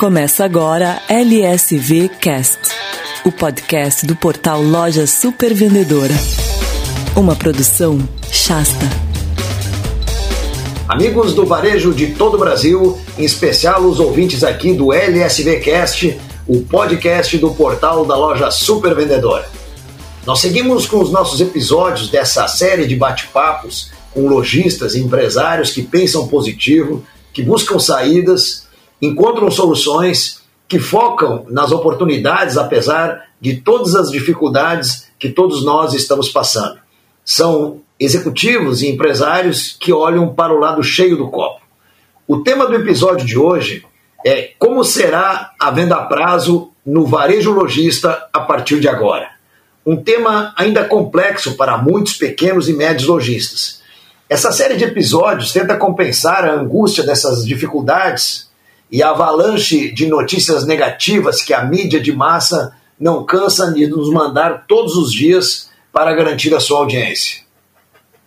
Começa agora LSV Cast, o podcast do portal Loja Super Vendedora. Uma produção Shasta. Amigos do varejo de todo o Brasil, em especial os ouvintes aqui do LSV Cast, o podcast do portal da Loja Super Vendedora. Nós seguimos com os nossos episódios dessa série de bate-papos com lojistas e empresários que pensam positivo, que buscam saídas encontram soluções que focam nas oportunidades, apesar de todas as dificuldades que todos nós estamos passando. São executivos e empresários que olham para o lado cheio do copo. O tema do episódio de hoje é como será a venda a prazo no varejo lojista a partir de agora. Um tema ainda complexo para muitos pequenos e médios lojistas. Essa série de episódios tenta compensar a angústia dessas dificuldades e a avalanche de notícias negativas que a mídia de massa não cansa de nos mandar todos os dias para garantir a sua audiência.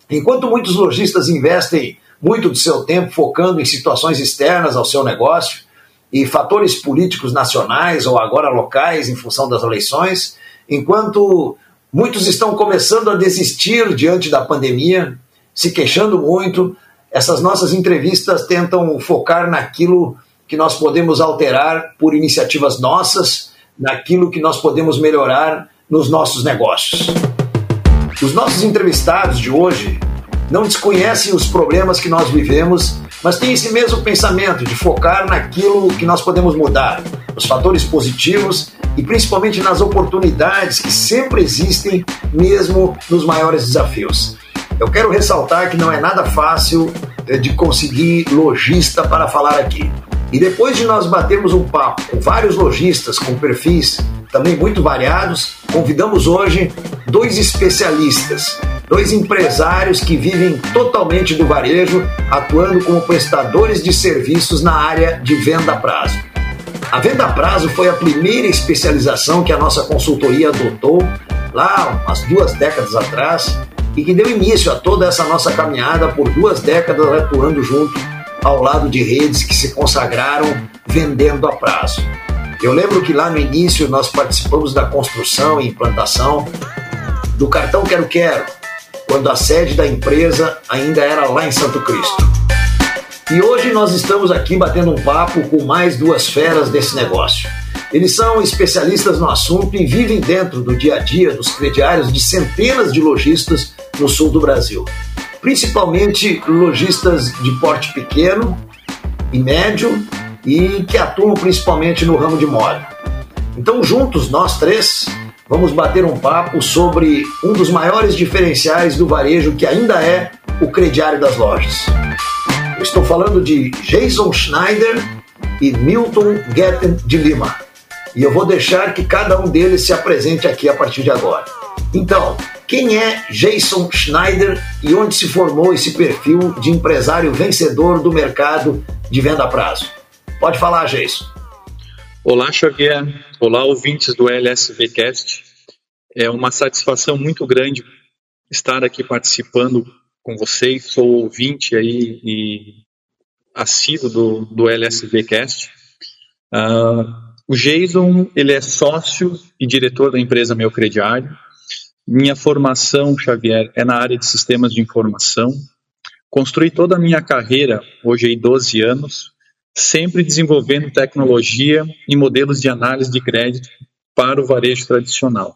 Enquanto muitos lojistas investem muito do seu tempo focando em situações externas ao seu negócio e fatores políticos nacionais ou agora locais em função das eleições, enquanto muitos estão começando a desistir diante da pandemia, se queixando muito, essas nossas entrevistas tentam focar naquilo que nós podemos alterar por iniciativas nossas, naquilo que nós podemos melhorar nos nossos negócios. Os nossos entrevistados de hoje não desconhecem os problemas que nós vivemos, mas têm esse mesmo pensamento de focar naquilo que nós podemos mudar, nos fatores positivos e principalmente nas oportunidades que sempre existem, mesmo nos maiores desafios. Eu quero ressaltar que não é nada fácil eh, de conseguir lojista para falar aqui. E depois de nós batermos um papo com vários lojistas com perfis também muito variados, convidamos hoje dois especialistas, dois empresários que vivem totalmente do varejo, atuando como prestadores de serviços na área de venda a prazo. A venda a prazo foi a primeira especialização que a nossa consultoria adotou lá umas duas décadas atrás e que deu início a toda essa nossa caminhada por duas décadas atuando junto ao lado de redes que se consagraram vendendo a prazo. Eu lembro que lá no início nós participamos da construção e implantação do cartão Quero Quero, quando a sede da empresa ainda era lá em Santo Cristo. E hoje nós estamos aqui batendo um papo com mais duas feras desse negócio. Eles são especialistas no assunto e vivem dentro do dia a dia dos crediários de centenas de lojistas no sul do Brasil principalmente lojistas de porte pequeno e médio e que atuam principalmente no ramo de moda. Então, juntos, nós três, vamos bater um papo sobre um dos maiores diferenciais do varejo que ainda é o crediário das lojas. Eu estou falando de Jason Schneider e Milton Getten de Lima. E eu vou deixar que cada um deles se apresente aqui a partir de agora. Então, quem é Jason Schneider e onde se formou esse perfil de empresário vencedor do mercado de venda a prazo? Pode falar, Jason. Olá, Xavier. Olá, ouvintes do LSVcast. É uma satisfação muito grande estar aqui participando com vocês. Sou ouvinte aí e assíduo do, do LSVcast. Uh, o Jason, ele é sócio e diretor da empresa Meu Crediário. Minha formação, Xavier, é na área de sistemas de informação. Construí toda a minha carreira, hoje aí 12 anos, sempre desenvolvendo tecnologia e modelos de análise de crédito para o varejo tradicional.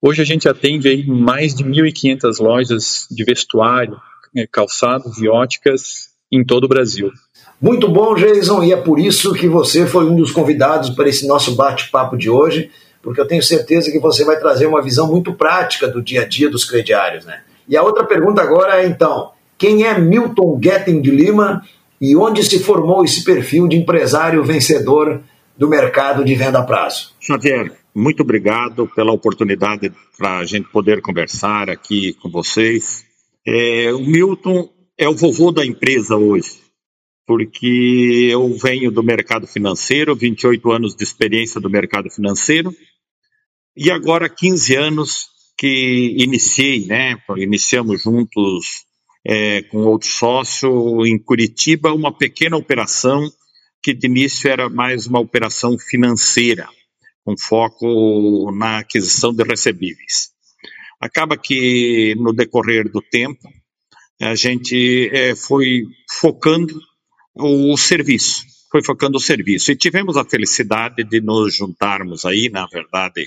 Hoje a gente atende aí mais de 1.500 lojas de vestuário, eh, calçados e óticas em todo o Brasil. Muito bom, Jason, e é por isso que você foi um dos convidados para esse nosso bate-papo de hoje porque eu tenho certeza que você vai trazer uma visão muito prática do dia a dia dos crediários. Né? E a outra pergunta agora é, então, quem é Milton Getting de Lima e onde se formou esse perfil de empresário vencedor do mercado de venda a prazo? Xavier, muito obrigado pela oportunidade para a gente poder conversar aqui com vocês. É, o Milton é o vovô da empresa hoje, porque eu venho do mercado financeiro, 28 anos de experiência do mercado financeiro, e agora, 15 anos que iniciei, né? Iniciamos juntos é, com outro sócio em Curitiba uma pequena operação que de início era mais uma operação financeira, com foco na aquisição de recebíveis. Acaba que no decorrer do tempo a gente é, foi focando o serviço, foi focando o serviço e tivemos a felicidade de nos juntarmos aí, na verdade,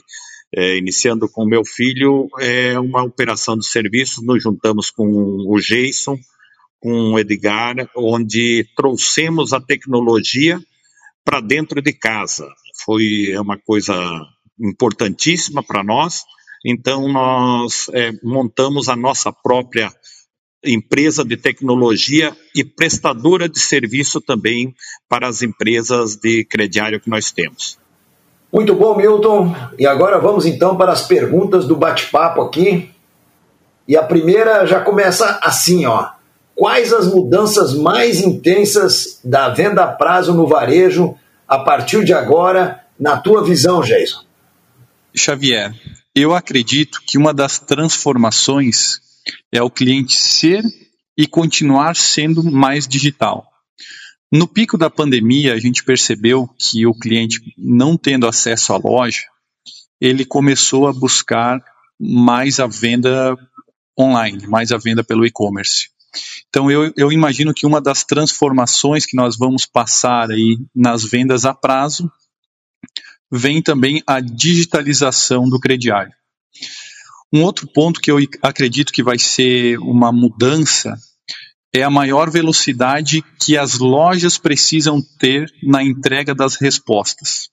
é, iniciando com meu filho, é uma operação de serviços, nos juntamos com o Jason, com o Edgar, onde trouxemos a tecnologia para dentro de casa. Foi uma coisa importantíssima para nós. Então, nós é, montamos a nossa própria empresa de tecnologia e prestadora de serviço também para as empresas de crediário que nós temos. Muito bom, Milton. E agora vamos então para as perguntas do bate-papo aqui. E a primeira já começa assim, ó. Quais as mudanças mais intensas da venda a prazo no varejo a partir de agora, na tua visão, Jason? Xavier, eu acredito que uma das transformações é o cliente ser e continuar sendo mais digital. No pico da pandemia, a gente percebeu que o cliente, não tendo acesso à loja, ele começou a buscar mais a venda online, mais a venda pelo e-commerce. Então, eu, eu, imagino que uma das transformações que nós vamos passar aí nas vendas a prazo vem também a digitalização do crediário. Um outro ponto que eu acredito que vai ser uma mudança é a maior velocidade que as lojas precisam ter na entrega das respostas.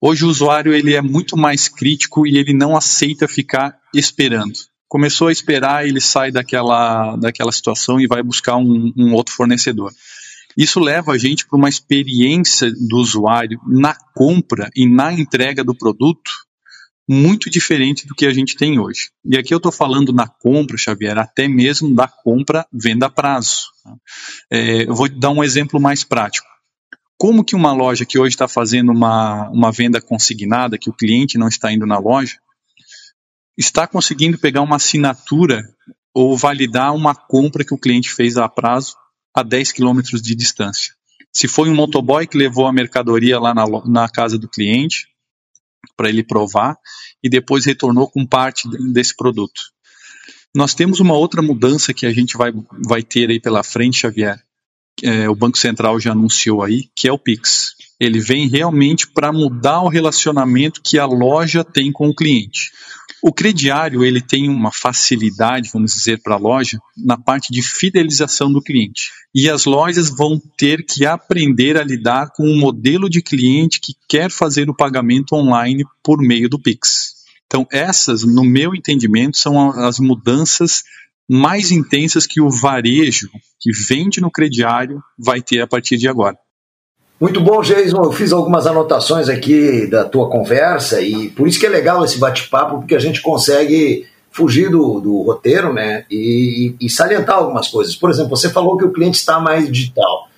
Hoje o usuário ele é muito mais crítico e ele não aceita ficar esperando. Começou a esperar, ele sai daquela, daquela situação e vai buscar um, um outro fornecedor. Isso leva a gente para uma experiência do usuário na compra e na entrega do produto muito diferente do que a gente tem hoje. E aqui eu estou falando na compra, Xavier, até mesmo da compra venda a prazo. É, eu vou dar um exemplo mais prático. Como que uma loja que hoje está fazendo uma, uma venda consignada, que o cliente não está indo na loja, está conseguindo pegar uma assinatura ou validar uma compra que o cliente fez a prazo a 10 quilômetros de distância? Se foi um motoboy que levou a mercadoria lá na, na casa do cliente, para ele provar e depois retornou com parte desse produto. Nós temos uma outra mudança que a gente vai, vai ter aí pela frente, Xavier. É, o Banco Central já anunciou aí, que é o Pix. Ele vem realmente para mudar o relacionamento que a loja tem com o cliente. O crediário ele tem uma facilidade, vamos dizer, para a loja na parte de fidelização do cliente. E as lojas vão ter que aprender a lidar com um modelo de cliente que quer fazer o pagamento online por meio do Pix. Então, essas, no meu entendimento, são as mudanças mais intensas que o varejo que vende no crediário vai ter a partir de agora. Muito bom, Jason. Eu fiz algumas anotações aqui da tua conversa e por isso que é legal esse bate-papo, porque a gente consegue fugir do, do roteiro né, e, e, salientar algumas coisas. Por exemplo, você falou que o cliente está mais digital.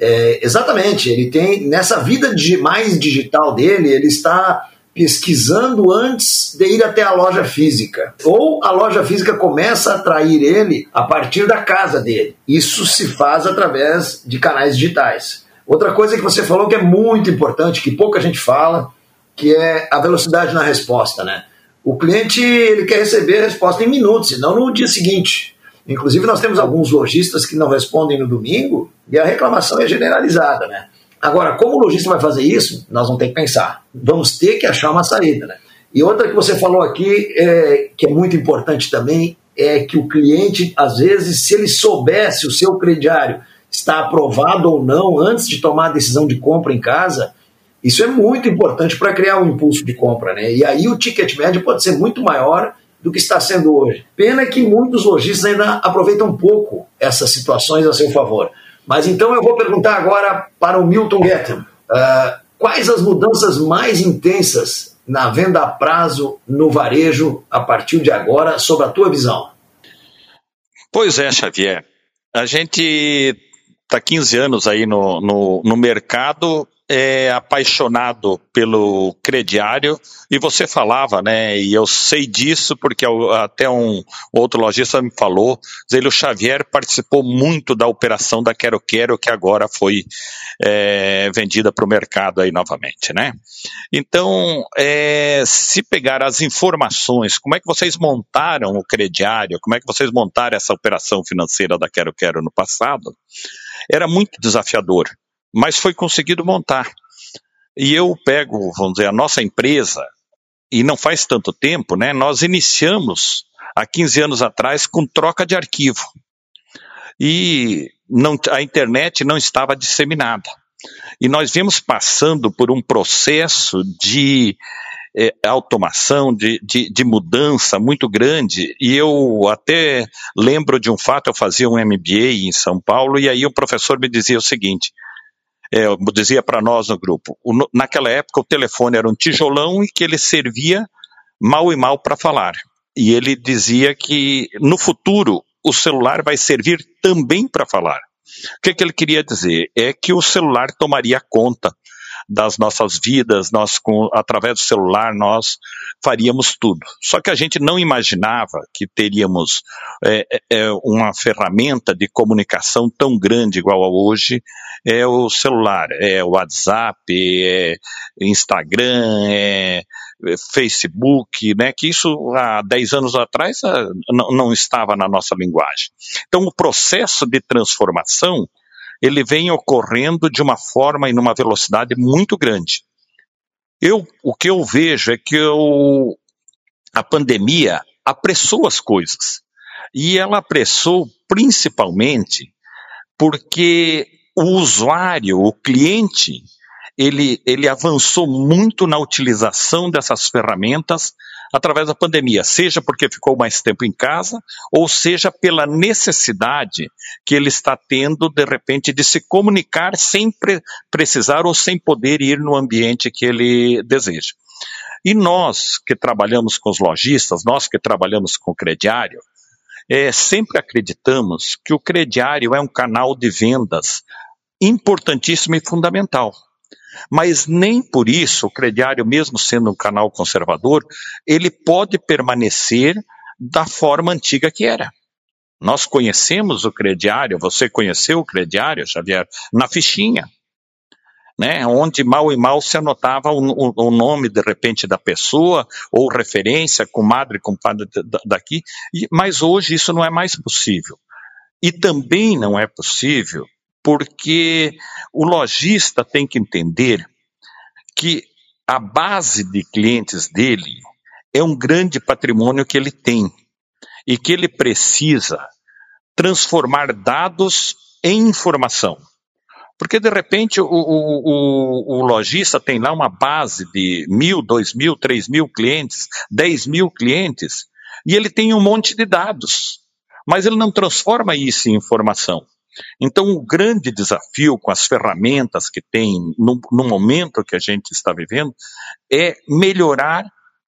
É, exatamente, ele tem, nessa vida mais digital dele, ele está pesquisando antes de ir até a loja física. Ou a loja física começa a atrair ele a partir da casa dele. Isso se faz através de canais digitais. Outra coisa que você falou que é muito importante, que pouca gente fala, que é a velocidade na resposta, né? O cliente ele quer receber a resposta em minutos, e não no dia seguinte. Inclusive, nós temos alguns lojistas que não respondem no domingo e a reclamação é generalizada, né? Agora, como o lojista vai fazer isso, nós vamos ter que pensar. Vamos ter que achar uma saída, né? E outra que você falou aqui, é, que é muito importante também, é que o cliente, às vezes, se ele soubesse o seu crediário está aprovado ou não antes de tomar a decisão de compra em casa, isso é muito importante para criar um impulso de compra, né? E aí o ticket médio pode ser muito maior do que está sendo hoje. Pena que muitos lojistas ainda aproveitam pouco essas situações a seu favor. Mas então eu vou perguntar agora para o Milton Guetem. Uh, quais as mudanças mais intensas na venda a prazo no varejo a partir de agora, sob a tua visão? Pois é, Xavier. A gente está 15 anos aí no, no, no mercado é apaixonado pelo crediário e você falava, né? E eu sei disso porque até um outro lojista me falou. Ele, o Xavier participou muito da operação da Quero Quero que agora foi é, vendida para o mercado aí novamente, né? Então, é, se pegar as informações, como é que vocês montaram o crediário, como é que vocês montaram essa operação financeira da Quero Quero no passado, era muito desafiador mas foi conseguido montar. E eu pego, vamos dizer, a nossa empresa, e não faz tanto tempo, né? Nós iniciamos há 15 anos atrás com troca de arquivo. E não, a internet não estava disseminada. E nós vimos passando por um processo de é, automação, de, de, de, mudança muito grande. E eu até lembro de um fato: eu fazia um MBA em São Paulo, e aí o professor me dizia o seguinte: é, dizia para nós no grupo, o, naquela época o telefone era um tijolão e que ele servia mal e mal para falar. E ele dizia que no futuro o celular vai servir também para falar. O que, que ele queria dizer? É que o celular tomaria conta das nossas vidas, nós com, através do celular nós faríamos tudo. Só que a gente não imaginava que teríamos é, é, é, uma ferramenta de comunicação tão grande igual a hoje, é o celular, é o WhatsApp, é Instagram, é Facebook, né, que isso há 10 anos atrás ah, não, não estava na nossa linguagem. Então o processo de transformação ele vem ocorrendo de uma forma e numa velocidade muito grande. Eu, o que eu vejo é que eu, a pandemia apressou as coisas. E ela apressou principalmente porque o usuário, o cliente, ele, ele avançou muito na utilização dessas ferramentas através da pandemia, seja porque ficou mais tempo em casa, ou seja pela necessidade que ele está tendo, de repente, de se comunicar sem pre precisar ou sem poder ir no ambiente que ele deseja. E nós que trabalhamos com os lojistas, nós que trabalhamos com o crediário, é, sempre acreditamos que o crediário é um canal de vendas importantíssimo e fundamental. Mas nem por isso o crediário, mesmo sendo um canal conservador, ele pode permanecer da forma antiga que era. Nós conhecemos o crediário, você conheceu o crediário, Xavier, na fichinha, né, onde mal e mal se anotava o, o, o nome, de repente, da pessoa, ou referência, comadre, compadre daqui, e, mas hoje isso não é mais possível. E também não é possível porque o lojista tem que entender que a base de clientes dele é um grande patrimônio que ele tem e que ele precisa transformar dados em informação. Porque, de repente, o, o, o, o, lojista tem lá uma base de mil, dois mil, três mil clientes, dez mil clientes, e ele tem um monte de dados, mas ele não transforma isso em informação. Então, o grande desafio com as ferramentas que tem no, no momento que a gente está vivendo é melhorar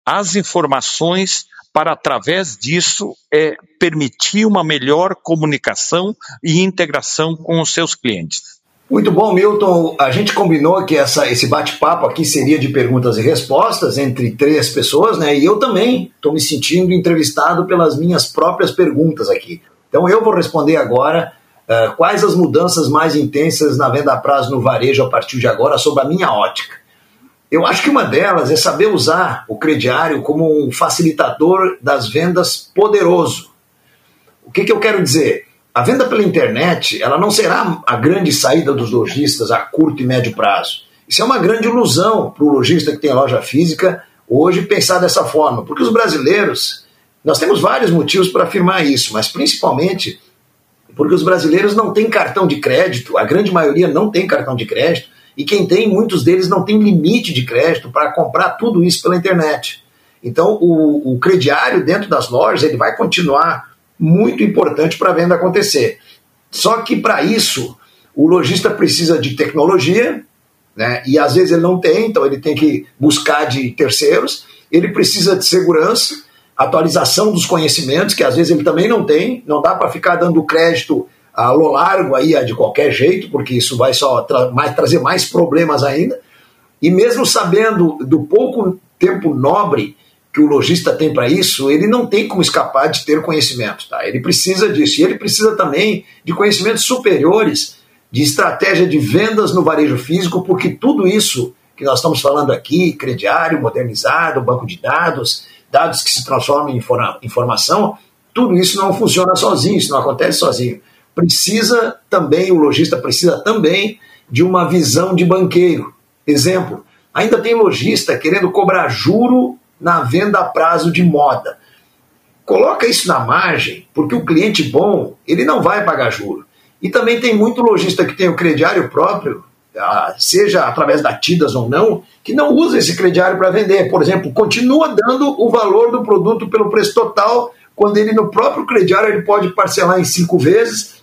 as informações para, através disso, é, permitir uma melhor comunicação e integração com os seus clientes. Muito bom, Milton. A gente combinou que essa, esse bate-papo aqui seria de perguntas e respostas entre três pessoas, né? E eu também estou me sentindo entrevistado pelas minhas próprias perguntas aqui. Então eu vou responder agora Uh, quais as mudanças mais intensas na venda a prazo no varejo a partir de agora, sob a minha ótica? Eu acho que uma delas é saber usar o crediário como um facilitador das vendas poderoso. O que, que eu quero dizer? A venda pela internet ela não será a grande saída dos lojistas a curto e médio prazo. Isso é uma grande ilusão para o lojista que tem loja física hoje pensar dessa forma, porque os brasileiros, nós temos vários motivos para afirmar isso, mas principalmente porque os brasileiros não têm cartão de crédito, a grande maioria não tem cartão de crédito, e quem tem, muitos deles não tem limite de crédito para comprar tudo isso pela internet. Então, o, o crediário dentro das lojas ele vai continuar muito importante para a venda acontecer. Só que para isso, o lojista precisa de tecnologia, né? e às vezes ele não tem, então ele tem que buscar de terceiros, ele precisa de segurança, atualização dos conhecimentos, que às vezes ele também não tem, não dá para ficar dando crédito a lo largo aí de qualquer jeito, porque isso vai só tra mais, trazer mais problemas ainda. E mesmo sabendo do pouco tempo nobre que o lojista tem para isso, ele não tem como escapar de ter conhecimento. Tá? Ele precisa disso. E ele precisa também de conhecimentos superiores de estratégia de vendas no varejo físico, porque tudo isso que nós estamos falando aqui, crediário, modernizado, banco de dados, dados que se transformam em informação, tudo isso não funciona sozinho, isso não acontece sozinho. Precisa também, o lojista precisa também de uma visão de banqueiro. Exemplo, ainda tem lojista querendo cobrar juro na venda a prazo de moda. Coloca isso na margem, porque o cliente bom, ele não vai pagar juro. E também tem muito lojista que tem o crediário próprio, seja através da Tidas ou não, que não usa esse crediário para vender. Por exemplo, continua dando o valor do produto pelo preço total, quando ele no próprio crediário ele pode parcelar em cinco vezes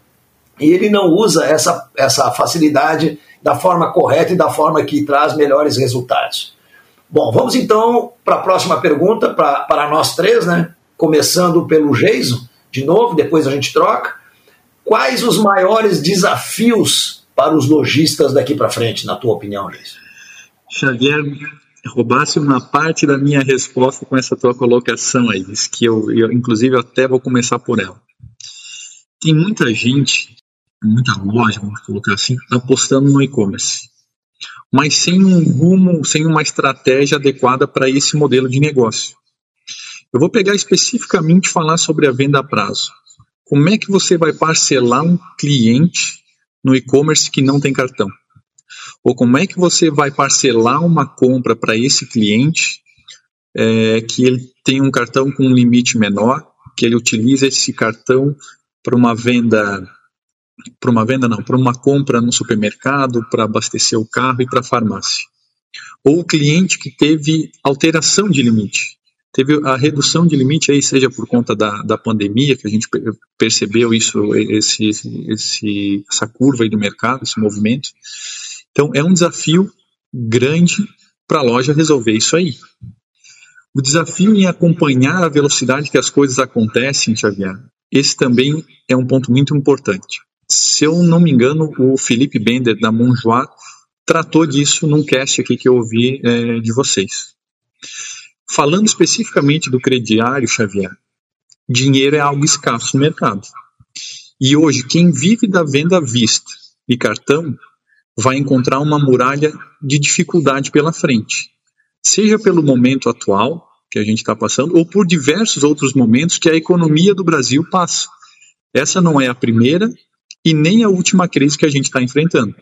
e ele não usa essa, essa facilidade da forma correta e da forma que traz melhores resultados. Bom, vamos então para a próxima pergunta para nós três, né? Começando pelo Geiso, de novo, depois a gente troca. Quais os maiores desafios para os lojistas daqui para frente, na tua opinião, Geiso? Xavier, roubasse uma parte da minha resposta com essa tua colocação aí, que eu, eu inclusive até vou começar por ela. Tem muita gente, muita loja, vamos colocar assim, apostando no e-commerce mas sem um rumo, sem uma estratégia adequada para esse modelo de negócio. Eu vou pegar especificamente falar sobre a venda a prazo. Como é que você vai parcelar um cliente no e-commerce que não tem cartão? Ou como é que você vai parcelar uma compra para esse cliente é, que ele tem um cartão com um limite menor, que ele utiliza esse cartão para uma venda para uma venda não, para uma compra no supermercado, para abastecer o carro e para a farmácia. Ou o cliente que teve alteração de limite, teve a redução de limite aí, seja por conta da, da pandemia, que a gente percebeu isso, esse, esse, essa curva aí do mercado, esse movimento. Então, é um desafio grande para a loja resolver isso aí. O desafio em acompanhar a velocidade que as coisas acontecem, Xavier, esse também é um ponto muito importante se eu não me engano, o Felipe Bender, da Monjoie, tratou disso num cast aqui que eu ouvi é, de vocês. Falando especificamente do crediário, Xavier, dinheiro é algo escasso no mercado. E hoje, quem vive da venda à vista e cartão vai encontrar uma muralha de dificuldade pela frente. Seja pelo momento atual que a gente está passando, ou por diversos outros momentos que a economia do Brasil passa. Essa não é a primeira e nem a última crise que a gente está enfrentando.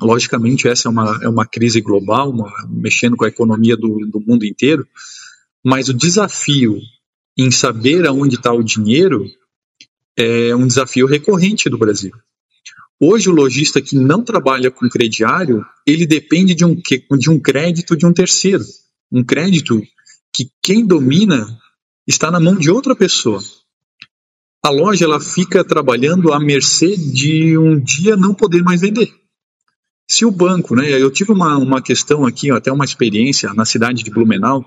Logicamente, essa é uma, é uma crise global, uma, mexendo com a economia do, do mundo inteiro, mas o desafio em saber aonde está o dinheiro é um desafio recorrente do Brasil. Hoje, o lojista que não trabalha com crediário, ele depende de um, de um crédito de um terceiro. Um crédito que quem domina está na mão de outra pessoa a loja ela fica trabalhando à mercê de um dia não poder mais vender. Se o banco, né, eu tive uma, uma questão aqui, até uma experiência na cidade de Blumenau,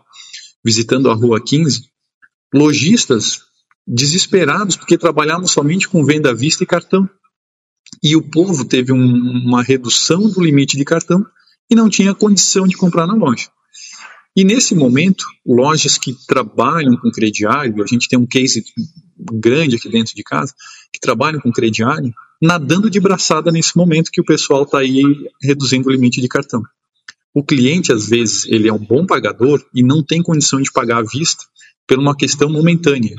visitando a Rua 15, lojistas desesperados porque trabalhavam somente com venda à vista e cartão. E o povo teve um, uma redução do limite de cartão e não tinha condição de comprar na loja. E nesse momento, lojas que trabalham com crediário, a gente tem um case grande aqui dentro de casa, que trabalham com crediário, nadando de braçada nesse momento que o pessoal está aí reduzindo o limite de cartão. O cliente, às vezes, ele é um bom pagador e não tem condição de pagar à vista por uma questão momentânea.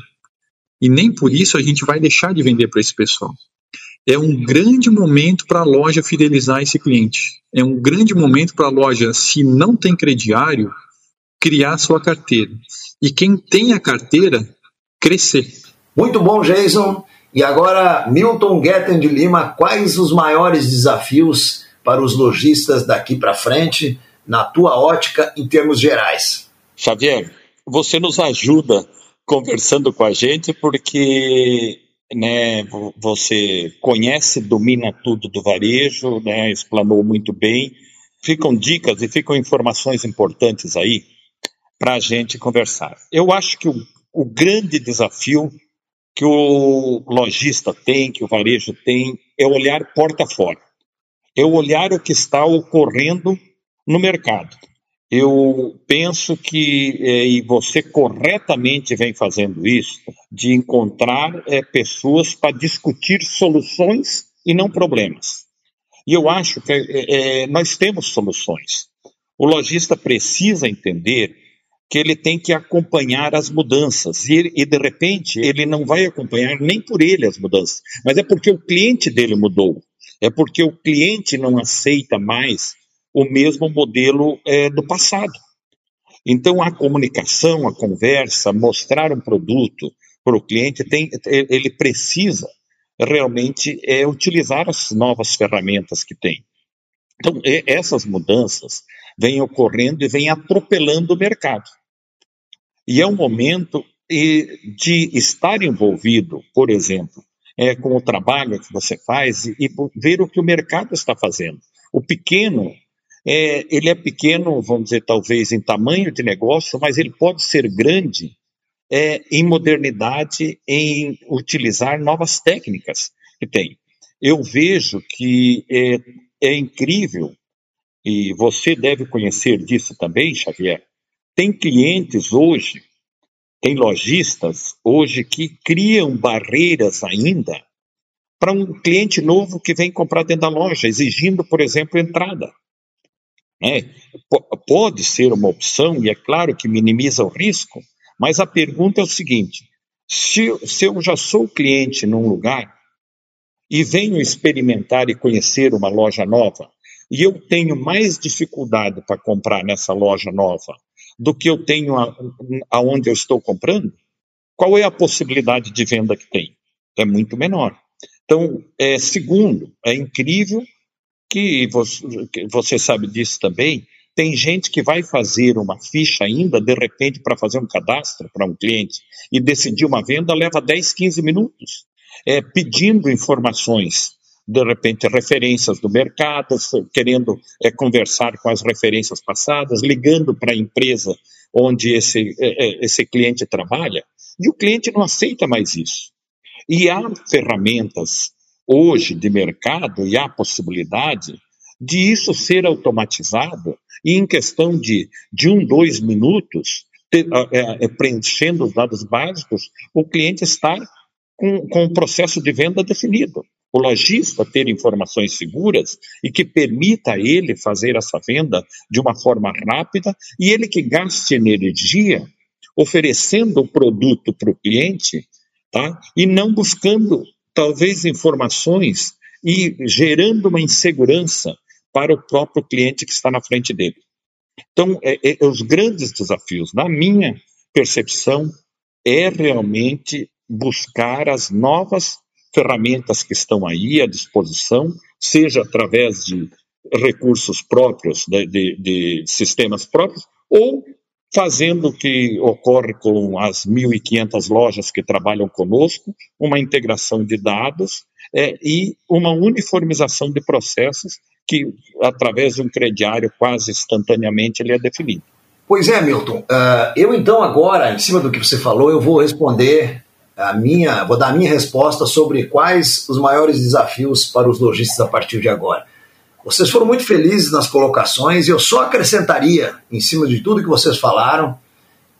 E nem por isso a gente vai deixar de vender para esse pessoal. É um grande momento para a loja fidelizar esse cliente. É um grande momento para a loja, se não tem crediário, criar sua carteira. E quem tem a carteira, crescer. Muito bom, Jason. E agora, Milton Guetten de Lima, quais os maiores desafios para os lojistas daqui para frente, na tua ótica, em termos gerais? Xavier, você nos ajuda conversando com a gente porque né, você conhece, domina tudo do varejo, né, explanou muito bem. Ficam dicas e ficam informações importantes aí para a gente conversar. Eu acho que o, o grande desafio que o lojista tem, que o varejo tem, é olhar porta fora. É olhar o que está ocorrendo no mercado. Eu penso que, é, e você corretamente vem fazendo isso, de encontrar é, pessoas para discutir soluções e não problemas. E eu acho que é, é, nós temos soluções. O lojista precisa entender que ele tem que acompanhar as mudanças. E, e, de repente, ele não vai acompanhar nem por ele as mudanças, mas é porque o cliente dele mudou. É porque o cliente não aceita mais o mesmo modelo é, do passado. Então, a comunicação, a conversa, mostrar um produto para o cliente, tem, ele precisa realmente é, utilizar as novas ferramentas que tem. Então, essas mudanças vêm ocorrendo e vêm atropelando o mercado. E é um momento de estar envolvido, por exemplo, é, com o trabalho que você faz e, e ver o que o mercado está fazendo. O pequeno é, ele é pequeno, vamos dizer, talvez em tamanho de negócio, mas ele pode ser grande é, em modernidade, em utilizar novas técnicas que tem. Eu vejo que é, é incrível, e você deve conhecer disso também, Xavier. Tem clientes hoje, tem lojistas hoje que criam barreiras ainda para um cliente novo que vem comprar dentro da loja, exigindo, por exemplo, entrada. É, pode ser uma opção, e é claro que minimiza o risco, mas a pergunta é o seguinte: se, se eu já sou cliente num lugar e venho experimentar e conhecer uma loja nova, e eu tenho mais dificuldade para comprar nessa loja nova do que eu tenho a, aonde eu estou comprando, qual é a possibilidade de venda que tem? É muito menor. Então, é, segundo, é incrível que você, você sabe disso também, tem gente que vai fazer uma ficha ainda, de repente, para fazer um cadastro para um cliente e decidir uma venda, leva 10, 15 minutos, é, pedindo informações, de repente, referências do mercado, querendo é, conversar com as referências passadas, ligando para a empresa onde esse, é, esse cliente trabalha, e o cliente não aceita mais isso. E há ferramentas hoje de mercado e há possibilidade de isso ser automatizado e em questão de, de um, dois minutos, é, é, preenchendo os dados básicos, o cliente está com, com o processo de venda definido. O lojista ter informações seguras e que permita a ele fazer essa venda de uma forma rápida e ele que gaste energia oferecendo o produto para o cliente tá? e não buscando talvez informações e gerando uma insegurança para o próprio cliente que está na frente dele. Então, é, é, os grandes desafios, na minha percepção, é realmente buscar as novas ferramentas que estão aí à disposição, seja através de recursos próprios, de, de, de sistemas próprios, ou fazendo o que ocorre com as 1.500 lojas que trabalham conosco, uma integração de dados é, e uma uniformização de processos que, através de um crediário quase instantaneamente, ele é definido. Pois é, Milton. Uh, eu então agora, em cima do que você falou, eu vou responder a minha, vou dar a minha resposta sobre quais os maiores desafios para os lojistas a partir de agora. Vocês foram muito felizes nas colocações e eu só acrescentaria, em cima de tudo que vocês falaram,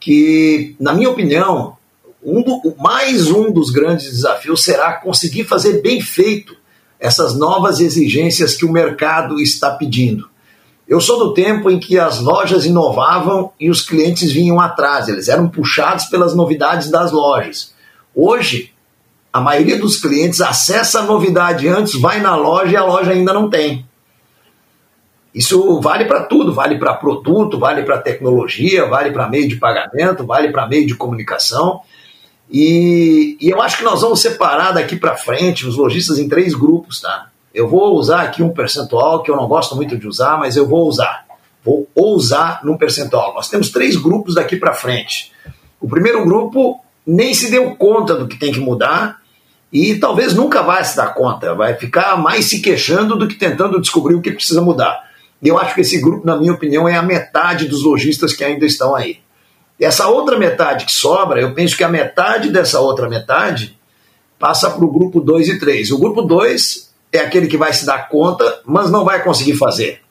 que, na minha opinião, um do, mais um dos grandes desafios será conseguir fazer bem feito essas novas exigências que o mercado está pedindo. Eu sou do tempo em que as lojas inovavam e os clientes vinham atrás, eles eram puxados pelas novidades das lojas. Hoje, a maioria dos clientes acessa a novidade antes, vai na loja e a loja ainda não tem. Isso vale para tudo, vale para produto, vale para tecnologia, vale para meio de pagamento, vale para meio de comunicação. E, e, eu acho que nós vamos separar daqui para frente os lojistas em três grupos, tá? Eu vou usar aqui um percentual que eu não gosto muito de usar, mas eu vou usar. Vou ousar num percentual. Nós temos três grupos daqui para frente. O primeiro grupo nem se deu conta do que tem que mudar e talvez nunca vai se dar conta, vai ficar mais se queixando do que tentando descobrir o que precisa mudar. E eu acho que esse grupo, na minha opinião, é a metade dos lojistas que ainda estão aí. Essa outra metade que sobra, eu penso que a metade dessa outra metade passa para o grupo 2 e 3. O grupo 2 é aquele que vai se dar conta, mas não vai conseguir fazer.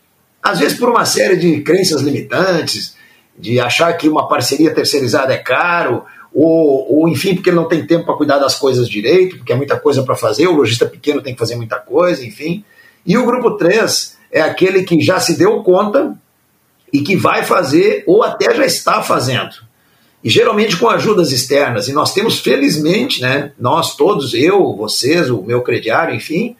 Às vezes por uma série de crenças limitantes, de achar que uma parceria terceirizada é caro, ou, ou enfim, porque ele não tem tempo para cuidar das coisas direito, porque é muita coisa para fazer, o lojista pequeno tem que fazer muita coisa, enfim. E o grupo 3 é aquele que já se deu conta e que vai fazer ou até já está fazendo. E geralmente com ajudas externas. E nós temos, felizmente, né, nós todos, eu, vocês, o meu crediário, enfim,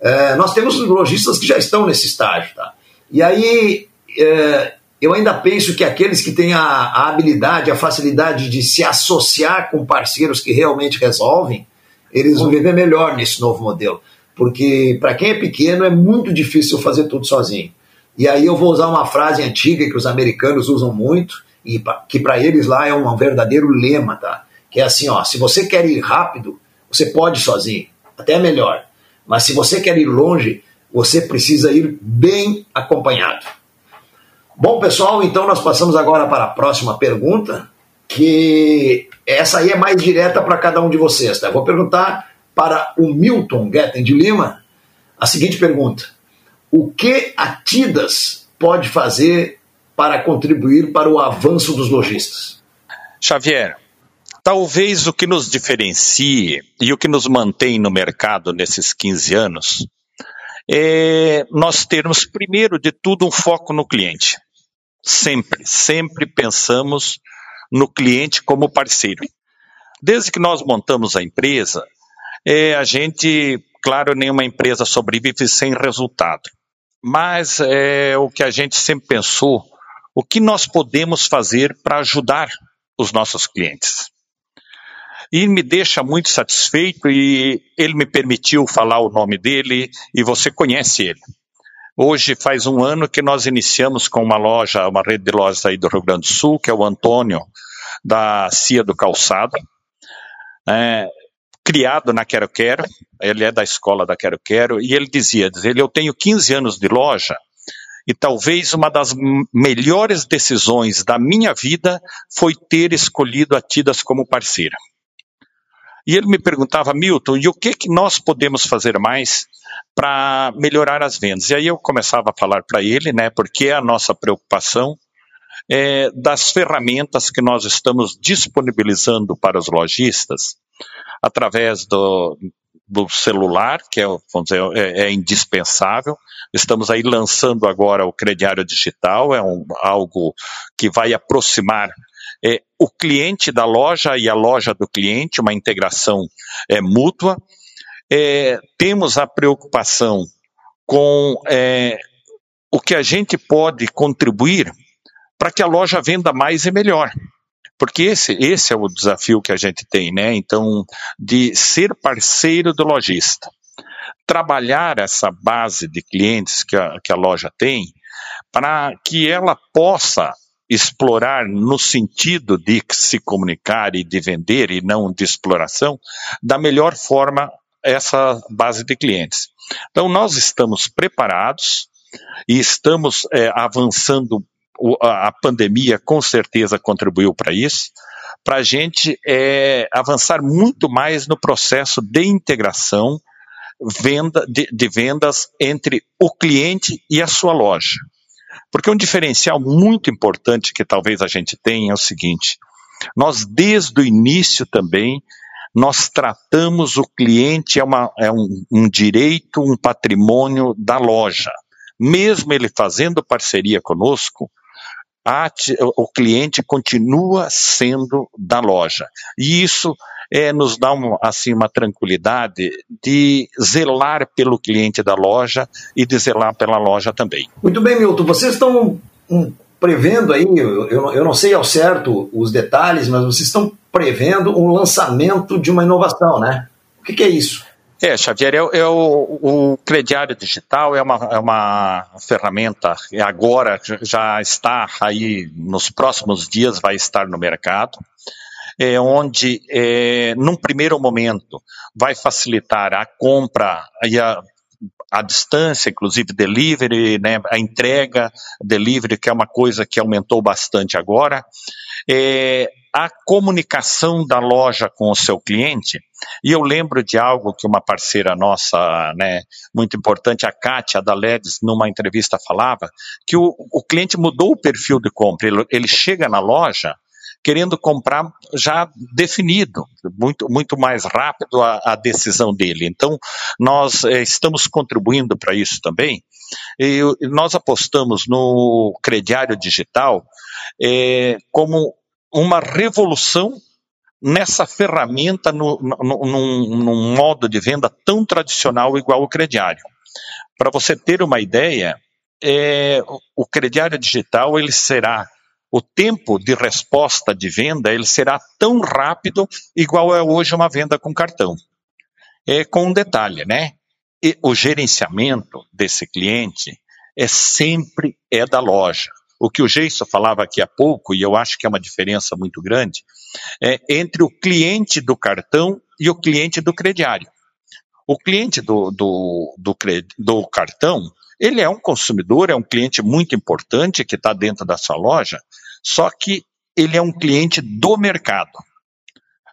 é, nós temos lojistas que já estão nesse estágio. Tá? E aí é, eu ainda penso que aqueles que têm a, a, habilidade, a facilidade de se associar com parceiros que realmente resolvem, eles vão viver melhor nesse novo modelo. Porque para quem é pequeno é muito difícil fazer tudo sozinho. E aí eu vou usar uma frase antiga que os americanos usam muito, e que para eles lá é um verdadeiro lema, tá? Que é assim, ó, se você quer ir rápido, você pode sozinho, até melhor. Mas se você quer ir longe, você precisa ir bem acompanhado. Bom, pessoal, então nós passamos agora para a próxima pergunta, que essa aí é mais direta para cada um de vocês, tá? Eu vou perguntar para o Milton Guetten de Lima a seguinte pergunta: O que a Tidas pode fazer para contribuir para o avanço dos lojistas? Xavier, talvez o que nos diferencie e o que nos mantém no mercado nesses 15 anos é nós termos, primeiro de tudo, um foco no cliente. Sempre, sempre pensamos no cliente como parceiro. Desde que nós montamos a empresa, é, a gente, claro, nenhuma empresa sobrevive sem resultado. Mas é, o que a gente sempre pensou o que nós podemos fazer para ajudar os nossos clientes. E me deixa muito satisfeito e ele me permitiu falar o nome dele e você conhece ele. Hoje faz um ano que nós iniciamos com uma loja, uma rede de lojas aí do Rio Grande do Sul, que é o Antônio, da Cia do Calçado, é, criado na Quero Quero, ele é da escola da Quero Quero, e ele dizia, ele, eu tenho 15 anos de loja, e talvez uma das melhores decisões da minha vida foi ter escolhido a Tidas como parceira. E ele me perguntava, Milton, e o que, que nós podemos fazer mais para melhorar as vendas? E aí eu começava a falar para ele, né, porque a nossa preocupação é das ferramentas que nós estamos disponibilizando para os lojistas através do, do celular, que é, vamos dizer, é, é, indispensável. Estamos aí lançando agora o crediário digital, é um, algo que vai aproximar é, o cliente da loja e a loja do cliente, uma integração é, mútua. É, temos a preocupação com é, o que a gente pode contribuir para que a loja venda mais e melhor. Porque esse, esse é o desafio que a gente tem, né? Então, de ser parceiro do lojista. Trabalhar essa base de clientes que a, que a loja tem para que ela possa explorar no sentido de se comunicar e de vender e não de exploração, da melhor forma essa base de clientes. Então, nós estamos preparados e estamos é, avançando a pandemia com certeza contribuiu para isso, para a gente é, avançar muito mais no processo de integração venda, de, de vendas entre o cliente e a sua loja. Porque um diferencial muito importante que talvez a gente tenha é o seguinte: nós desde o início também nós tratamos o cliente é, uma, é um, um direito, um patrimônio da loja. Mesmo ele fazendo parceria conosco, a, o cliente continua sendo da loja. E isso é, nos dá um, assim, uma tranquilidade de zelar pelo cliente da loja e de zelar pela loja também. Muito bem, Milton. Vocês estão um, prevendo aí, eu, eu, eu não sei ao certo os detalhes, mas vocês estão prevendo um lançamento de uma inovação, né? O que, que é isso? É, Xavier, é, é o, o, crediário digital é uma, é uma ferramenta, agora já está aí, nos próximos dias vai estar no mercado, é, onde, é, num primeiro momento, vai facilitar a compra e a, a distância, inclusive delivery, né, a entrega, delivery, que é uma coisa que aumentou bastante agora. É, a comunicação da loja com o seu cliente. E eu lembro de algo que uma parceira nossa, né, muito importante, a Kátia da LEDs, numa entrevista falava, que o, o cliente mudou o perfil de compra. Ele, ele chega na loja querendo comprar já definido, muito, muito mais rápido a, a decisão dele. Então, nós eh, estamos contribuindo para isso também. E, nós apostamos no crediário digital eh, como uma revolução nessa ferramenta, no, no, num, num modo de venda tão tradicional igual o crediário. Para você ter uma ideia, é, o crediário digital ele será o tempo de resposta de venda ele será tão rápido igual é hoje uma venda com cartão. É com um detalhe, né? E o gerenciamento desse cliente é sempre é da loja. O que o Geiso falava aqui há pouco, e eu acho que é uma diferença muito grande, é entre o cliente do cartão e o cliente do crediário. O cliente do, do, do, do cartão, ele é um consumidor, é um cliente muito importante que está dentro da sua loja, só que ele é um cliente do mercado.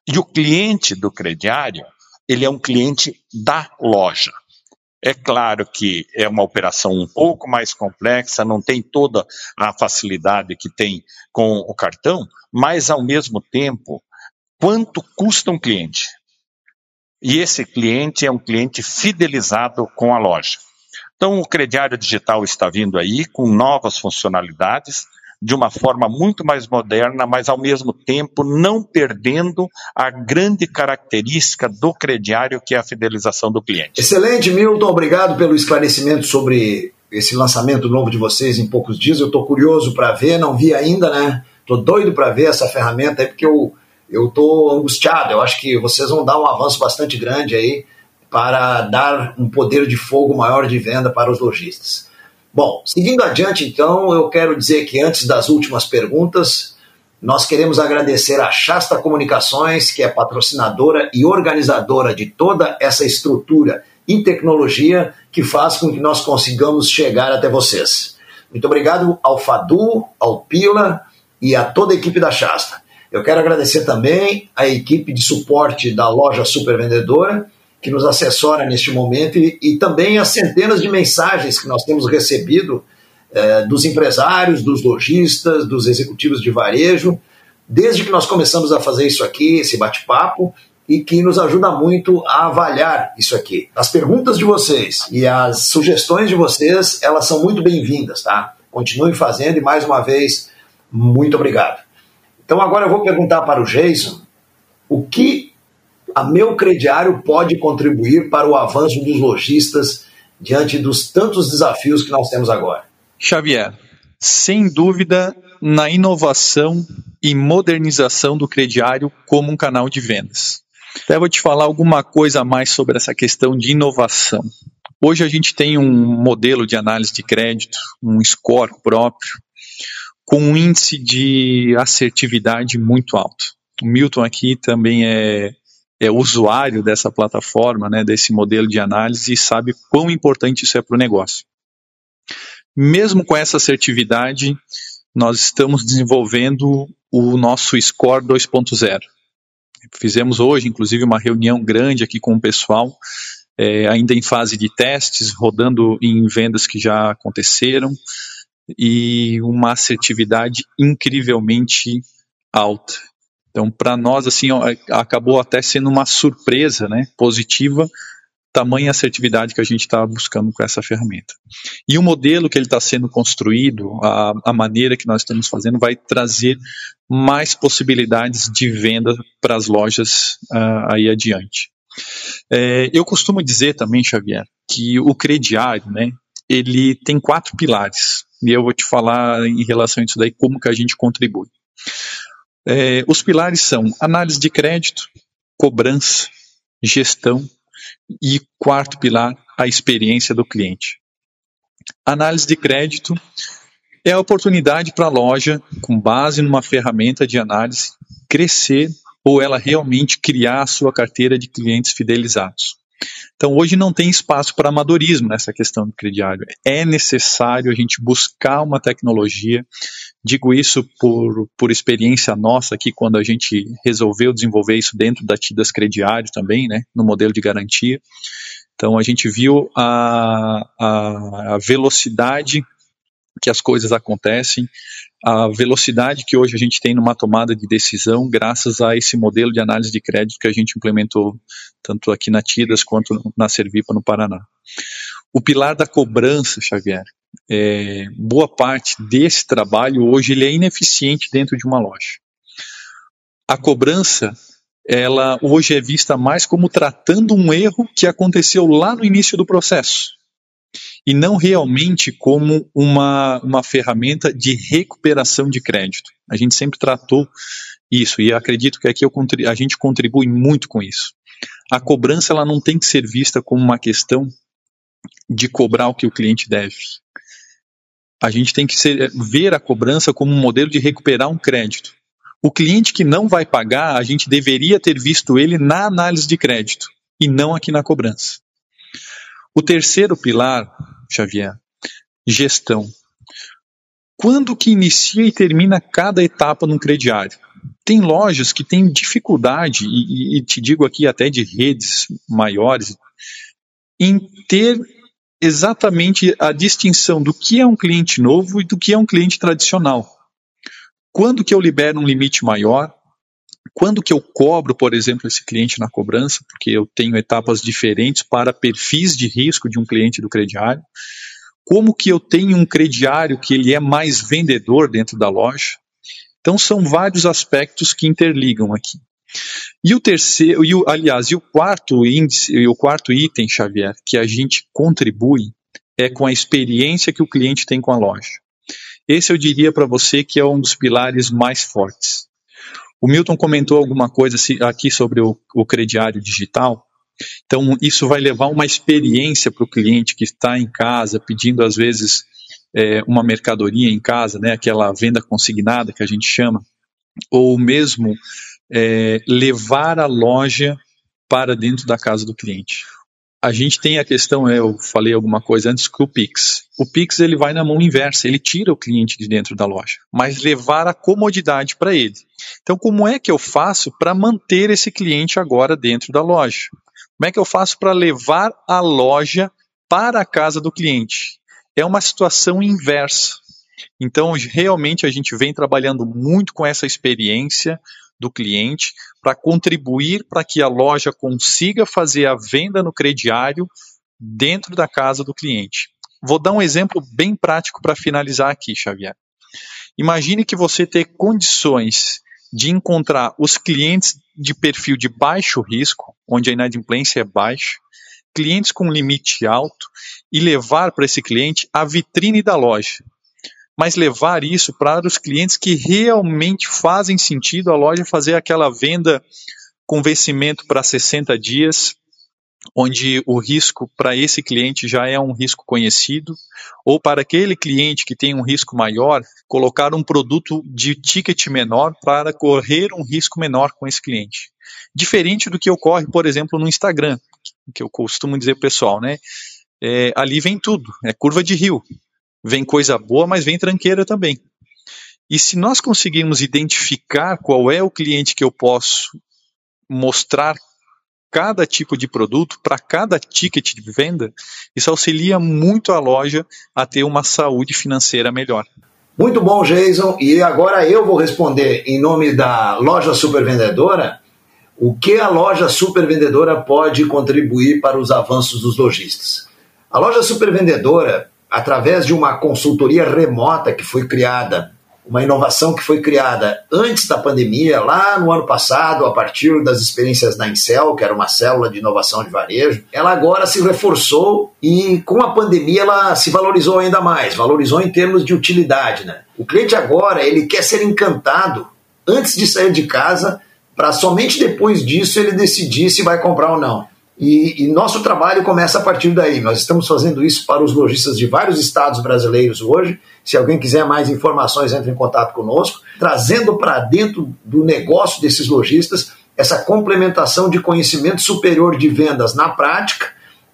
E o cliente do crediário, ele é um cliente da loja. É claro que é uma operação um pouco mais complexa, não tem toda a facilidade que tem com o cartão, mas ao mesmo tempo, quanto custa um cliente? E esse cliente é um cliente fidelizado com a loja. Então, o crediário digital está vindo aí com novas funcionalidades, de uma forma muito mais moderna, mas ao mesmo tempo não perdendo a grande característica do crediário, que é a fidelização do cliente. Excelente, Milton. Obrigado pelo esclarecimento sobre esse lançamento novo de vocês em poucos dias. Eu estou curioso para ver, não vi ainda, né? Estou doido para ver essa ferramenta aí, porque eu eu estou angustiado. Eu acho que vocês vão dar um avanço bastante grande aí para dar um poder de fogo maior de venda para os lojistas. Bom, seguindo adiante, então, eu quero dizer que antes das últimas perguntas, nós queremos agradecer a Shasta Comunicações, que é patrocinadora e organizadora de toda essa estrutura e tecnologia que faz com que nós consigamos chegar até vocês. Muito obrigado ao Fadu, ao Pila e a toda a equipe da Shasta. Eu quero agradecer também a equipe de suporte da loja Super Vendedora que nos assessora neste momento e, e também as centenas de mensagens que nós temos recebido é, dos empresários, dos lojistas, dos executivos de varejo, desde que nós começamos a fazer isso aqui, esse bate-papo, e que nos ajuda muito a avaliar isso aqui. As perguntas de vocês e as sugestões de vocês, elas são muito bem-vindas, tá? Continuem fazendo e mais uma vez, muito obrigado. Então agora eu vou perguntar para o Jason o que a meu crediário pode contribuir para o avanço dos lojistas diante dos tantos desafios que nós temos agora? Xavier, sem dúvida, na inovação e modernização do crediário como um canal de vendas. Até vou te falar alguma coisa a mais sobre essa questão de inovação. Hoje a gente tem um modelo de análise de crédito, um score próprio, com um índice de assertividade muito alto. O Milton aqui também é é usuário dessa plataforma, né, desse modelo de análise e sabe quão importante isso é para o negócio. Mesmo com essa assertividade, nós estamos desenvolvendo o nosso Score 2.0. Fizemos hoje, inclusive, uma reunião grande aqui com o pessoal, é, ainda em fase de testes, rodando em vendas que já aconteceram, e uma assertividade incrivelmente alta. Então, para nós, assim, ó, acabou até sendo uma surpresa, né, positiva, tamanha assertividade que a gente está buscando com essa ferramenta. E o modelo que ele está sendo construído, a, a, maneira que nós estamos fazendo, vai trazer mais possibilidades de venda para as lojas uh, aí adiante. É, eu costumo dizer também, Xavier, que o crediário, né, ele tem quatro pilares. E eu vou te falar em relação a isso daí, como que a gente contribui. É, os pilares são análise de crédito, cobrança, gestão e quarto pilar, a experiência do cliente. Análise de crédito é a oportunidade para a loja, com base numa ferramenta de análise, crescer ou ela realmente criar a sua carteira de clientes fidelizados. Então, hoje não tem espaço para amadorismo nessa questão do crediário. É necessário a gente buscar uma tecnologia. Digo isso por, por experiência nossa aqui, quando a gente resolveu desenvolver isso dentro da TIDAS Crediário também, né, no modelo de garantia. Então, a gente viu a, a, a velocidade que as coisas acontecem, a velocidade que hoje a gente tem numa tomada de decisão, graças a esse modelo de análise de crédito que a gente implementou tanto aqui na TIDAS quanto na Servipa no Paraná. O pilar da cobrança, Xavier, é, boa parte desse trabalho hoje ele é ineficiente dentro de uma loja. A cobrança, ela hoje é vista mais como tratando um erro que aconteceu lá no início do processo e não realmente como uma, uma ferramenta de recuperação de crédito. A gente sempre tratou isso e acredito que aqui eu, a gente contribui muito com isso. A cobrança ela não tem que ser vista como uma questão de cobrar o que o cliente deve. A gente tem que ser, ver a cobrança como um modelo de recuperar um crédito. O cliente que não vai pagar, a gente deveria ter visto ele na análise de crédito e não aqui na cobrança. O terceiro pilar Xavier. Gestão. Quando que inicia e termina cada etapa num crediário? Tem lojas que têm dificuldade, e, e te digo aqui até de redes maiores, em ter exatamente a distinção do que é um cliente novo e do que é um cliente tradicional. Quando que eu libero um limite maior? Quando que eu cobro, por exemplo, esse cliente na cobrança, porque eu tenho etapas diferentes para perfis de risco de um cliente do crediário. Como que eu tenho um crediário que ele é mais vendedor dentro da loja? Então são vários aspectos que interligam aqui. E o terceiro, e o, aliás, e o quarto índice, e o quarto item, Xavier, que a gente contribui é com a experiência que o cliente tem com a loja. Esse eu diria para você que é um dos pilares mais fortes. O Milton comentou alguma coisa aqui sobre o, o crediário digital. Então, isso vai levar uma experiência para o cliente que está em casa, pedindo às vezes é, uma mercadoria em casa, né, aquela venda consignada que a gente chama, ou mesmo é, levar a loja para dentro da casa do cliente. A gente tem a questão, eu falei alguma coisa antes, que o Pix. O Pix ele vai na mão inversa, ele tira o cliente de dentro da loja, mas levar a comodidade para ele. Então, como é que eu faço para manter esse cliente agora dentro da loja? Como é que eu faço para levar a loja para a casa do cliente? É uma situação inversa. Então, realmente a gente vem trabalhando muito com essa experiência do cliente para contribuir para que a loja consiga fazer a venda no crediário dentro da casa do cliente. Vou dar um exemplo bem prático para finalizar aqui, Xavier. Imagine que você tem condições de encontrar os clientes de perfil de baixo risco, onde a inadimplência é baixa, clientes com limite alto e levar para esse cliente a vitrine da loja. Mas levar isso para os clientes que realmente fazem sentido a loja fazer aquela venda com vencimento para 60 dias, onde o risco para esse cliente já é um risco conhecido, ou para aquele cliente que tem um risco maior, colocar um produto de ticket menor para correr um risco menor com esse cliente. Diferente do que ocorre, por exemplo, no Instagram, que eu costumo dizer pessoal, né? É, ali vem tudo, é curva de rio. Vem coisa boa, mas vem tranqueira também. E se nós conseguirmos identificar qual é o cliente que eu posso mostrar cada tipo de produto, para cada ticket de venda, isso auxilia muito a loja a ter uma saúde financeira melhor. Muito bom, Jason. E agora eu vou responder em nome da loja supervendedora o que a loja supervendedora pode contribuir para os avanços dos lojistas. A loja supervendedora, através de uma consultoria remota que foi criada uma inovação que foi criada antes da pandemia, lá no ano passado, a partir das experiências da Incel, que era uma célula de inovação de varejo. Ela agora se reforçou e com a pandemia ela se valorizou ainda mais, valorizou em termos de utilidade. Né? O cliente agora ele quer ser encantado antes de sair de casa para somente depois disso ele decidir se vai comprar ou não. E, e, nosso trabalho começa a partir daí. Nós estamos fazendo isso para os lojistas de vários estados brasileiros hoje. Se alguém quiser mais informações, entre em contato conosco, trazendo para dentro do negócio desses lojistas essa complementação de conhecimento superior de vendas na prática,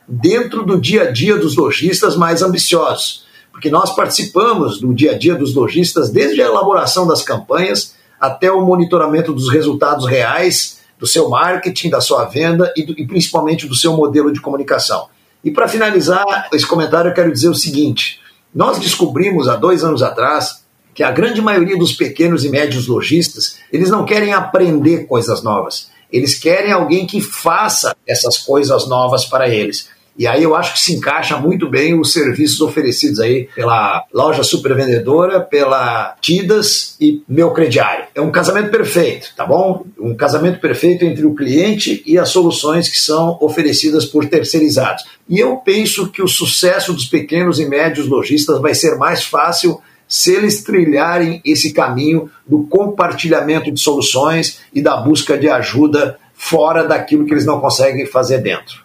dentro do dia a dia dos lojistas mais ambiciosos. Porque nós participamos do dia a dia dos lojistas desde a elaboração das campanhas até o monitoramento dos resultados reais do seu marketing, da sua venda e, do, e principalmente do seu modelo de comunicação. E para finalizar esse comentário, eu quero dizer o seguinte: nós descobrimos há dois anos atrás que a grande maioria dos pequenos e médios lojistas, eles não querem aprender coisas novas. Eles querem alguém que faça essas coisas novas para eles. E aí eu acho que se encaixa muito bem os serviços oferecidos aí pela loja supervendedora, pela Tidas e meu crediário. É um casamento perfeito, tá bom? Um casamento perfeito entre o cliente e as soluções que são oferecidas por terceirizados. E eu penso que o sucesso dos pequenos e médios lojistas vai ser mais fácil se eles trilharem esse caminho do compartilhamento de soluções e da busca de ajuda fora daquilo que eles não conseguem fazer dentro.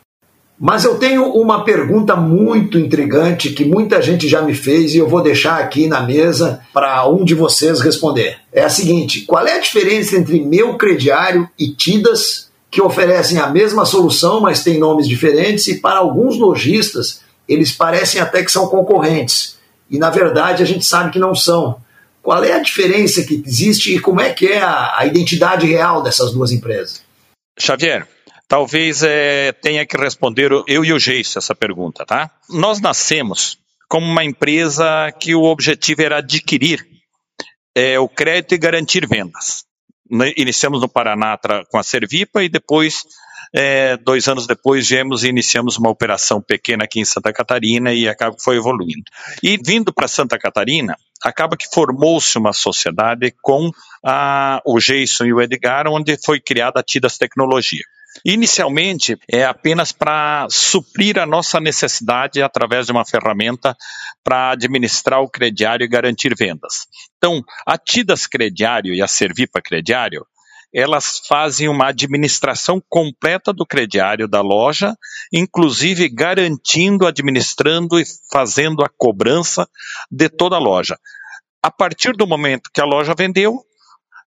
Mas eu tenho uma pergunta muito intrigante que muita gente já me fez e eu vou deixar aqui na mesa para um de vocês responder. É a seguinte: qual é a diferença entre meu crediário e Tidas, que oferecem a mesma solução, mas têm nomes diferentes, e para alguns lojistas eles parecem até que são concorrentes. E na verdade a gente sabe que não são. Qual é a diferença que existe e como é que é a, a identidade real dessas duas empresas? Xavier, Talvez é, tenha que responder eu e o Geisso essa pergunta, tá? Nós nascemos como uma empresa que o objetivo era adquirir é, o crédito e garantir vendas. Iniciamos no Paraná com a Servipa e depois, é, dois anos depois, viemos e iniciamos uma operação pequena aqui em Santa Catarina e acaba foi evoluindo. E vindo para Santa Catarina, acaba que formou-se uma sociedade com a, o Jason e o Edgar, onde foi criada a Tidas Tecnologia. Inicialmente, é apenas para suprir a nossa necessidade através de uma ferramenta para administrar o crediário e garantir vendas. Então, a Tidas Crediário e a Servipa Crediário, elas fazem uma administração completa do crediário da loja, inclusive garantindo, administrando e fazendo a cobrança de toda a loja. A partir do momento que a loja vendeu,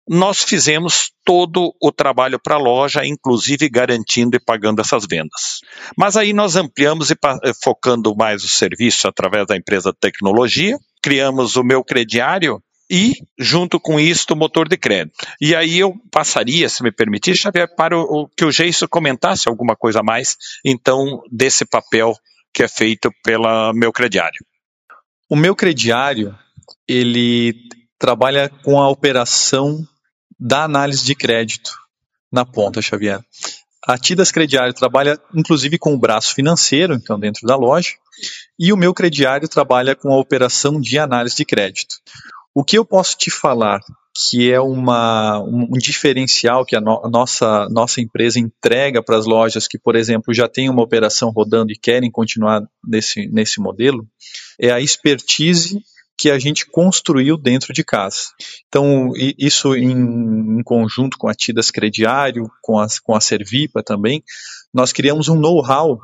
nós fizemos todo o trabalho para a loja, inclusive garantindo e pagando essas vendas. Mas aí nós ampliamos e eh, focando mais o serviço através da empresa de tecnologia, criamos o meu crediário e, junto com isso, o motor de crédito. E aí eu passaria, se me permitir, Xavier, para o, que o Geiso comentasse alguma coisa a mais, então, desse papel que é feito pela meu crediário. O meu crediário, ele trabalha com a operação da análise de crédito na ponta, Xavier. A Tidas Crediário trabalha inclusive com o braço financeiro, então dentro da loja, e o meu crediário trabalha com a operação de análise de crédito. O que eu posso te falar que é uma, um diferencial que a, no, a nossa, nossa empresa entrega para as lojas que, por exemplo, já têm uma operação rodando e querem continuar nesse, nesse modelo, é a expertise que a gente construiu dentro de casa. Então, isso em, em conjunto com a Tidas Crediário, com a, com a Servipa também, nós criamos um know-how.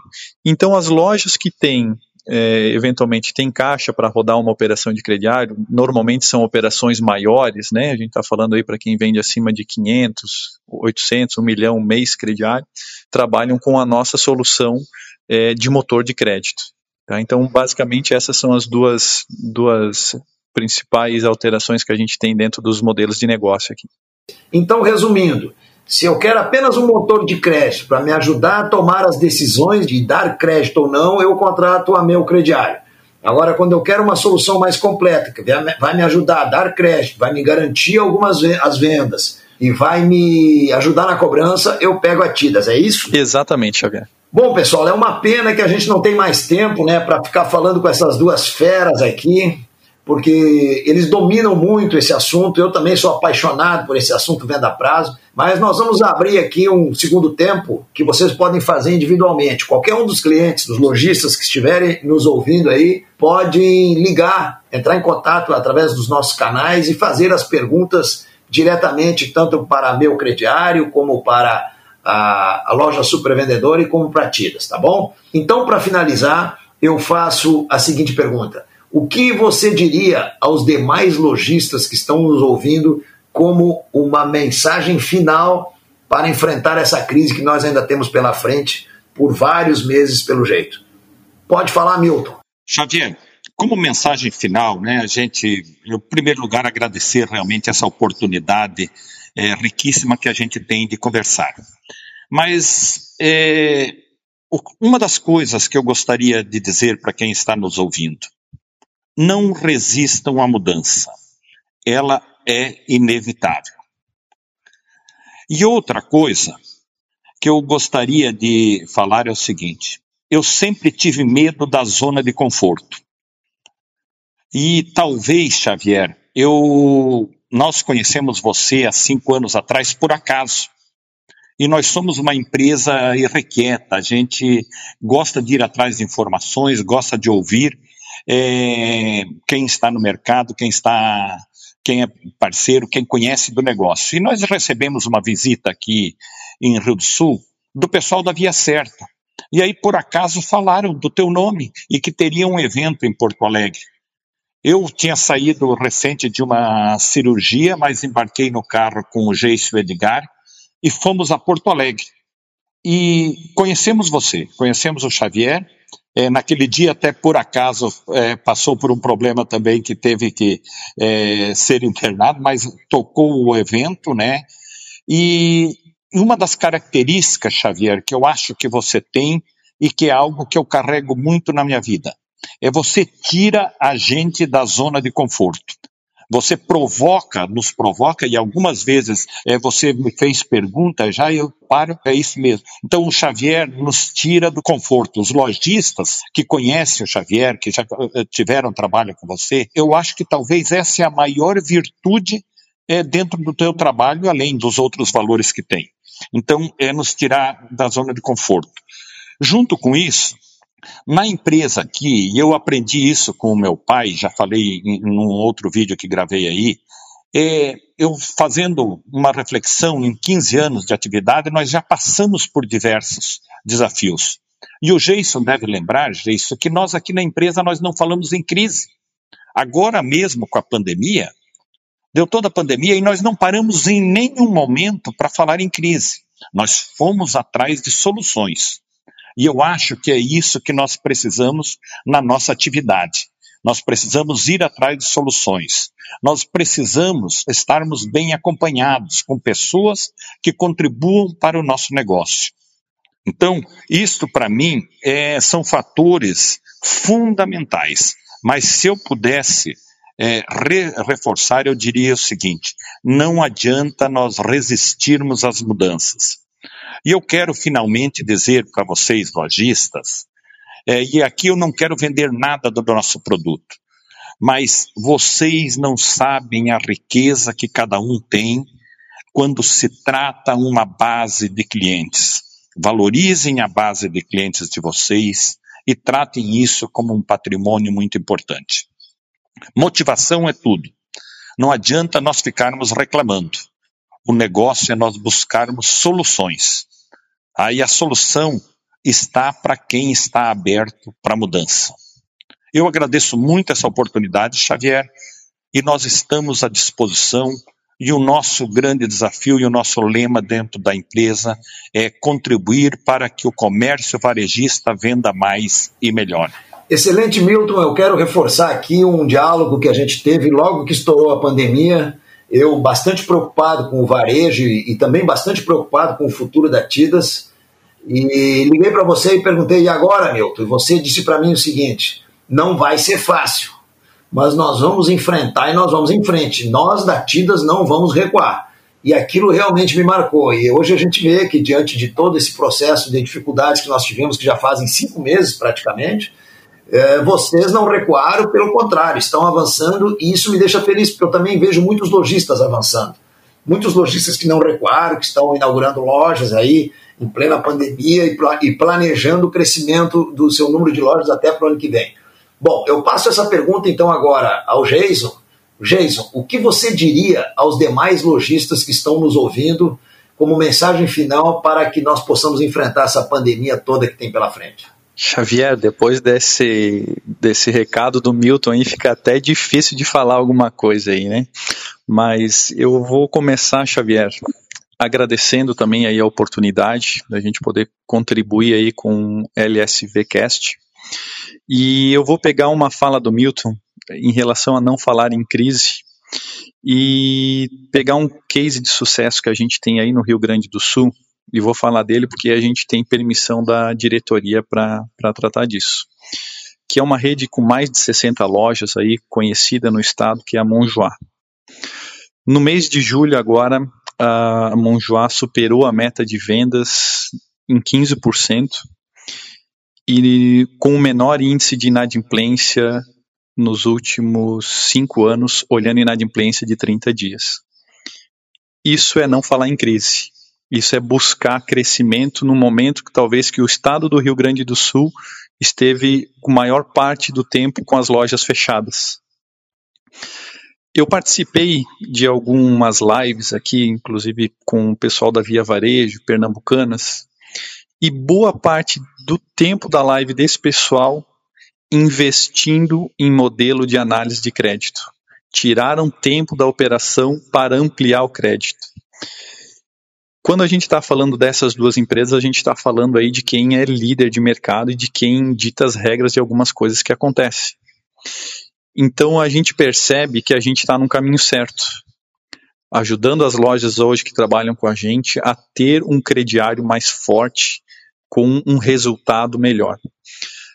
Então, as lojas que têm é, eventualmente tem caixa para rodar uma operação de crediário, normalmente são operações maiores, né? A gente está falando aí para quem vende acima de 500, 800, 1 milhão mês crediário, trabalham com a nossa solução é, de motor de crédito. Tá? Então, basicamente, essas são as duas, duas principais alterações que a gente tem dentro dos modelos de negócio aqui. Então, resumindo, se eu quero apenas um motor de crédito para me ajudar a tomar as decisões de dar crédito ou não, eu contrato a meu crediário. Agora, quando eu quero uma solução mais completa, que vai me ajudar a dar crédito, vai me garantir algumas as vendas e vai me ajudar na cobrança, eu pego a Tidas, é isso? Exatamente, Xavier. Bom, pessoal, é uma pena que a gente não tem mais tempo, né, para ficar falando com essas duas feras aqui, porque eles dominam muito esse assunto. Eu também sou apaixonado por esse assunto venda a prazo, mas nós vamos abrir aqui um segundo tempo que vocês podem fazer individualmente. Qualquer um dos clientes, dos lojistas que estiverem nos ouvindo aí, pode ligar, entrar em contato através dos nossos canais e fazer as perguntas diretamente tanto para meu crediário como para a, a loja supervendedora e como pratidas, tá bom? Então, para finalizar, eu faço a seguinte pergunta: o que você diria aos demais lojistas que estão nos ouvindo como uma mensagem final para enfrentar essa crise que nós ainda temos pela frente por vários meses, pelo jeito. Pode falar, Milton. Xavier, como mensagem final, né, a gente, em primeiro lugar, agradecer realmente essa oportunidade é, riquíssima que a gente tem de conversar. Mas é, uma das coisas que eu gostaria de dizer para quem está nos ouvindo, não resistam à mudança. Ela é inevitável. E outra coisa que eu gostaria de falar é o seguinte: eu sempre tive medo da zona de conforto. E talvez, Xavier, eu nós conhecemos você há cinco anos atrás por acaso. E nós somos uma empresa irrequieta, a gente gosta de ir atrás de informações, gosta de ouvir é, quem está no mercado, quem está, quem é parceiro, quem conhece do negócio. E nós recebemos uma visita aqui em Rio do Sul do pessoal da Via Certa. E aí, por acaso, falaram do teu nome e que teria um evento em Porto Alegre. Eu tinha saído recente de uma cirurgia, mas embarquei no carro com o Geiso Edgar e fomos a Porto Alegre. E conhecemos você, conhecemos o Xavier. É, naquele dia, até por acaso, é, passou por um problema também que teve que é, ser internado, mas tocou o evento, né? E uma das características, Xavier, que eu acho que você tem e que é algo que eu carrego muito na minha vida, é você tira a gente da zona de conforto. Você provoca, nos provoca, e algumas vezes é, você me fez pergunta, já eu paro, é isso mesmo. Então o Xavier nos tira do conforto. Os lojistas que conhecem o Xavier, que já eh, tiveram trabalho com você, eu acho que talvez essa é a maior virtude é, dentro do teu trabalho, além dos outros valores que tem. Então, é nos tirar da zona de conforto. Junto com isso, na empresa aqui, eu aprendi isso com o meu pai, já falei em, em um outro vídeo que gravei aí, é, eu fazendo uma reflexão em 15 anos de atividade, nós já passamos por diversos desafios. E o Jason deve lembrar, Jason, que nós aqui na empresa nós não falamos em crise. Agora mesmo com a pandemia, deu toda a pandemia e nós não paramos em nenhum momento para falar em crise. Nós fomos atrás de soluções. E eu acho que é isso que nós precisamos na nossa atividade. Nós precisamos ir atrás de soluções. Nós precisamos estarmos bem acompanhados com pessoas que contribuam para o nosso negócio. Então, isto para mim é, são fatores fundamentais. Mas se eu pudesse é, re, reforçar, eu diria o seguinte: não adianta nós resistirmos às mudanças. E eu quero finalmente dizer para vocês, lojistas, é, e aqui eu não quero vender nada do nosso produto, mas vocês não sabem a riqueza que cada um tem quando se trata uma base de clientes. Valorizem a base de clientes de vocês e tratem isso como um patrimônio muito importante. Motivação é tudo. Não adianta nós ficarmos reclamando. O negócio é nós buscarmos soluções. Aí a solução está para quem está aberto para mudança. Eu agradeço muito essa oportunidade, Xavier, e nós estamos à disposição. E o nosso grande desafio e o nosso lema dentro da empresa é contribuir para que o comércio varejista venda mais e melhor. Excelente, Milton. Eu quero reforçar aqui um diálogo que a gente teve logo que estourou a pandemia. Eu bastante preocupado com o varejo e, e também bastante preocupado com o futuro da Tidas. E liguei para você e perguntei, e agora, Milton? E você disse para mim o seguinte: não vai ser fácil, mas nós vamos enfrentar e nós vamos em frente. Nós da Tidas não vamos recuar. E aquilo realmente me marcou. E hoje a gente vê que, diante de todo esse processo de dificuldades que nós tivemos, que já fazem cinco meses praticamente, é, vocês não recuaram, pelo contrário, estão avançando e isso me deixa feliz, porque eu também vejo muitos lojistas avançando. Muitos lojistas que não recuaram, que estão inaugurando lojas aí, em plena pandemia e planejando o crescimento do seu número de lojas até para o ano que vem. Bom, eu passo essa pergunta então agora ao Jason. Jason, o que você diria aos demais lojistas que estão nos ouvindo como mensagem final para que nós possamos enfrentar essa pandemia toda que tem pela frente? Xavier, depois desse, desse recado do Milton aí, fica até difícil de falar alguma coisa aí, né? Mas eu vou começar, Xavier, agradecendo também aí a oportunidade da gente poder contribuir aí com o LSVcast. E eu vou pegar uma fala do Milton em relação a não falar em crise e pegar um case de sucesso que a gente tem aí no Rio Grande do Sul e vou falar dele porque a gente tem permissão da diretoria para tratar disso. Que é uma rede com mais de 60 lojas aí conhecida no estado, que é a Monjoá. No mês de julho agora, a Monjoá superou a meta de vendas em 15% e com o menor índice de inadimplência nos últimos cinco anos, olhando inadimplência de 30 dias. Isso é não falar em crise. Isso é buscar crescimento no momento que talvez que o estado do Rio Grande do Sul esteve com maior parte do tempo com as lojas fechadas. Eu participei de algumas lives aqui, inclusive com o pessoal da Via Varejo, Pernambucanas, e boa parte do tempo da live desse pessoal investindo em modelo de análise de crédito. Tiraram tempo da operação para ampliar o crédito. Quando a gente está falando dessas duas empresas, a gente está falando aí de quem é líder de mercado e de quem dita as regras de algumas coisas que acontecem. Então a gente percebe que a gente está no caminho certo, ajudando as lojas hoje que trabalham com a gente a ter um crediário mais forte, com um resultado melhor.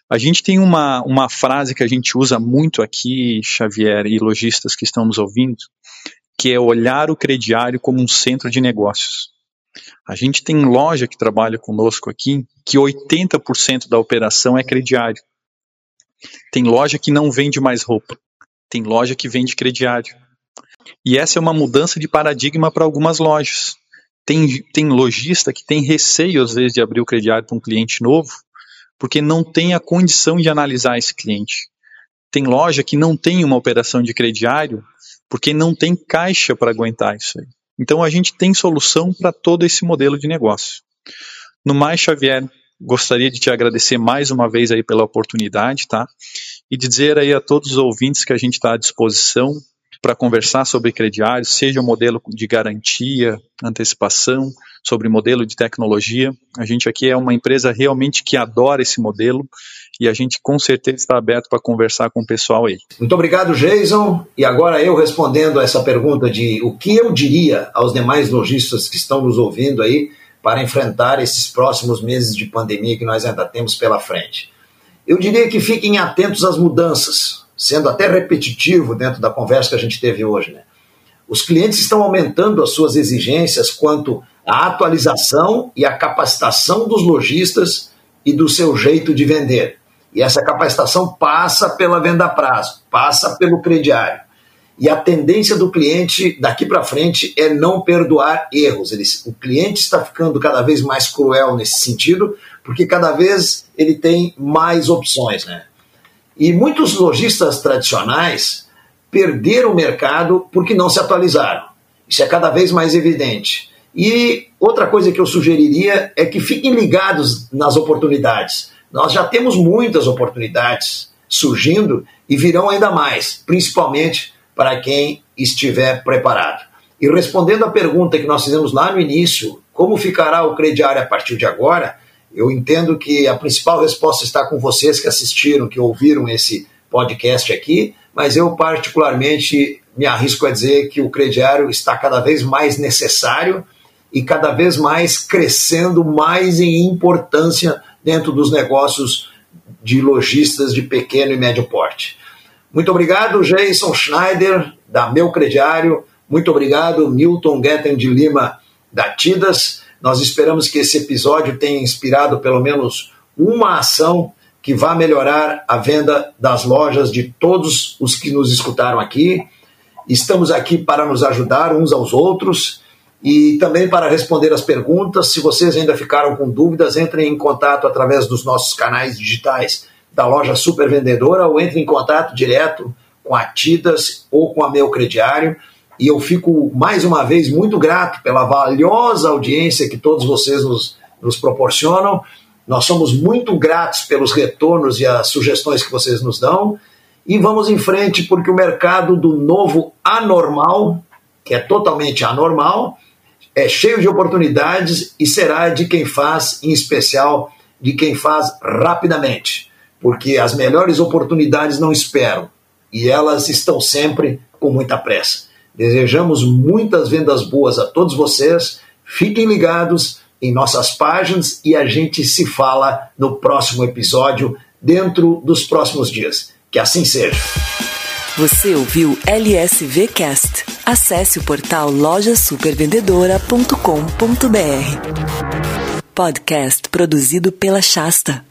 A gente tem uma, uma frase que a gente usa muito aqui, Xavier e lojistas que estão nos ouvindo, que é olhar o crediário como um centro de negócios. A gente tem loja que trabalha conosco aqui que 80% da operação é crediário. Tem loja que não vende mais roupa. Tem loja que vende crediário. E essa é uma mudança de paradigma para algumas lojas. Tem, tem lojista que tem receio, às vezes, de abrir o crediário para um cliente novo, porque não tem a condição de analisar esse cliente. Tem loja que não tem uma operação de crediário porque não tem caixa para aguentar isso aí. Então a gente tem solução para todo esse modelo de negócio. No mais, Xavier, gostaria de te agradecer mais uma vez aí pela oportunidade, tá? E dizer aí a todos os ouvintes que a gente está à disposição para conversar sobre crediário, seja o modelo de garantia, antecipação, sobre modelo de tecnologia. A gente aqui é uma empresa realmente que adora esse modelo e a gente com certeza está aberto para conversar com o pessoal aí. Muito obrigado, Jason. E agora eu respondendo a essa pergunta de o que eu diria aos demais lojistas que estão nos ouvindo aí para enfrentar esses próximos meses de pandemia que nós ainda temos pela frente. Eu diria que fiquem atentos às mudanças, sendo até repetitivo dentro da conversa que a gente teve hoje. Né? Os clientes estão aumentando as suas exigências quanto à atualização e à capacitação dos lojistas e do seu jeito de vender. E essa capacitação passa pela venda a prazo, passa pelo crediário. E a tendência do cliente daqui para frente é não perdoar erros. Ele, o cliente está ficando cada vez mais cruel nesse sentido, porque cada vez ele tem mais opções. Né? E muitos lojistas tradicionais perderam o mercado porque não se atualizaram. Isso é cada vez mais evidente. E outra coisa que eu sugeriria é que fiquem ligados nas oportunidades. Nós já temos muitas oportunidades surgindo e virão ainda mais, principalmente para quem estiver preparado. E respondendo à pergunta que nós fizemos lá no início, como ficará o crediário a partir de agora? Eu entendo que a principal resposta está com vocês que assistiram, que ouviram esse podcast aqui, mas eu particularmente me arrisco a dizer que o crediário está cada vez mais necessário e cada vez mais crescendo mais em importância dentro dos negócios de lojistas de pequeno e médio porte. Muito obrigado, Jason Schneider, da Meu Crediário. Muito obrigado, Milton Guetten de Lima, da Tidas. Nós esperamos que esse episódio tenha inspirado pelo menos uma ação que vá melhorar a venda das lojas de todos os que nos escutaram aqui. Estamos aqui para nos ajudar uns aos outros e também para responder as perguntas. Se vocês ainda ficaram com dúvidas, entrem em contato através dos nossos canais digitais da loja Super Vendedora ou entrem em contato direto com a Tidas ou com a Meu Crediário. E eu fico mais uma vez muito grato pela valiosa audiência que todos vocês nos, nos proporcionam. Nós somos muito gratos pelos retornos e as sugestões que vocês nos dão. E vamos em frente, porque o mercado do novo anormal, que é totalmente anormal, é cheio de oportunidades e será de quem faz, em especial, de quem faz rapidamente, porque as melhores oportunidades não esperam e elas estão sempre com muita pressa. Desejamos muitas vendas boas a todos vocês. Fiquem ligados em nossas páginas e a gente se fala no próximo episódio, dentro dos próximos dias. Que assim seja. Você ouviu LSV Cast? Acesse o portal lojasupervendedora.com.br. Podcast produzido pela Shasta.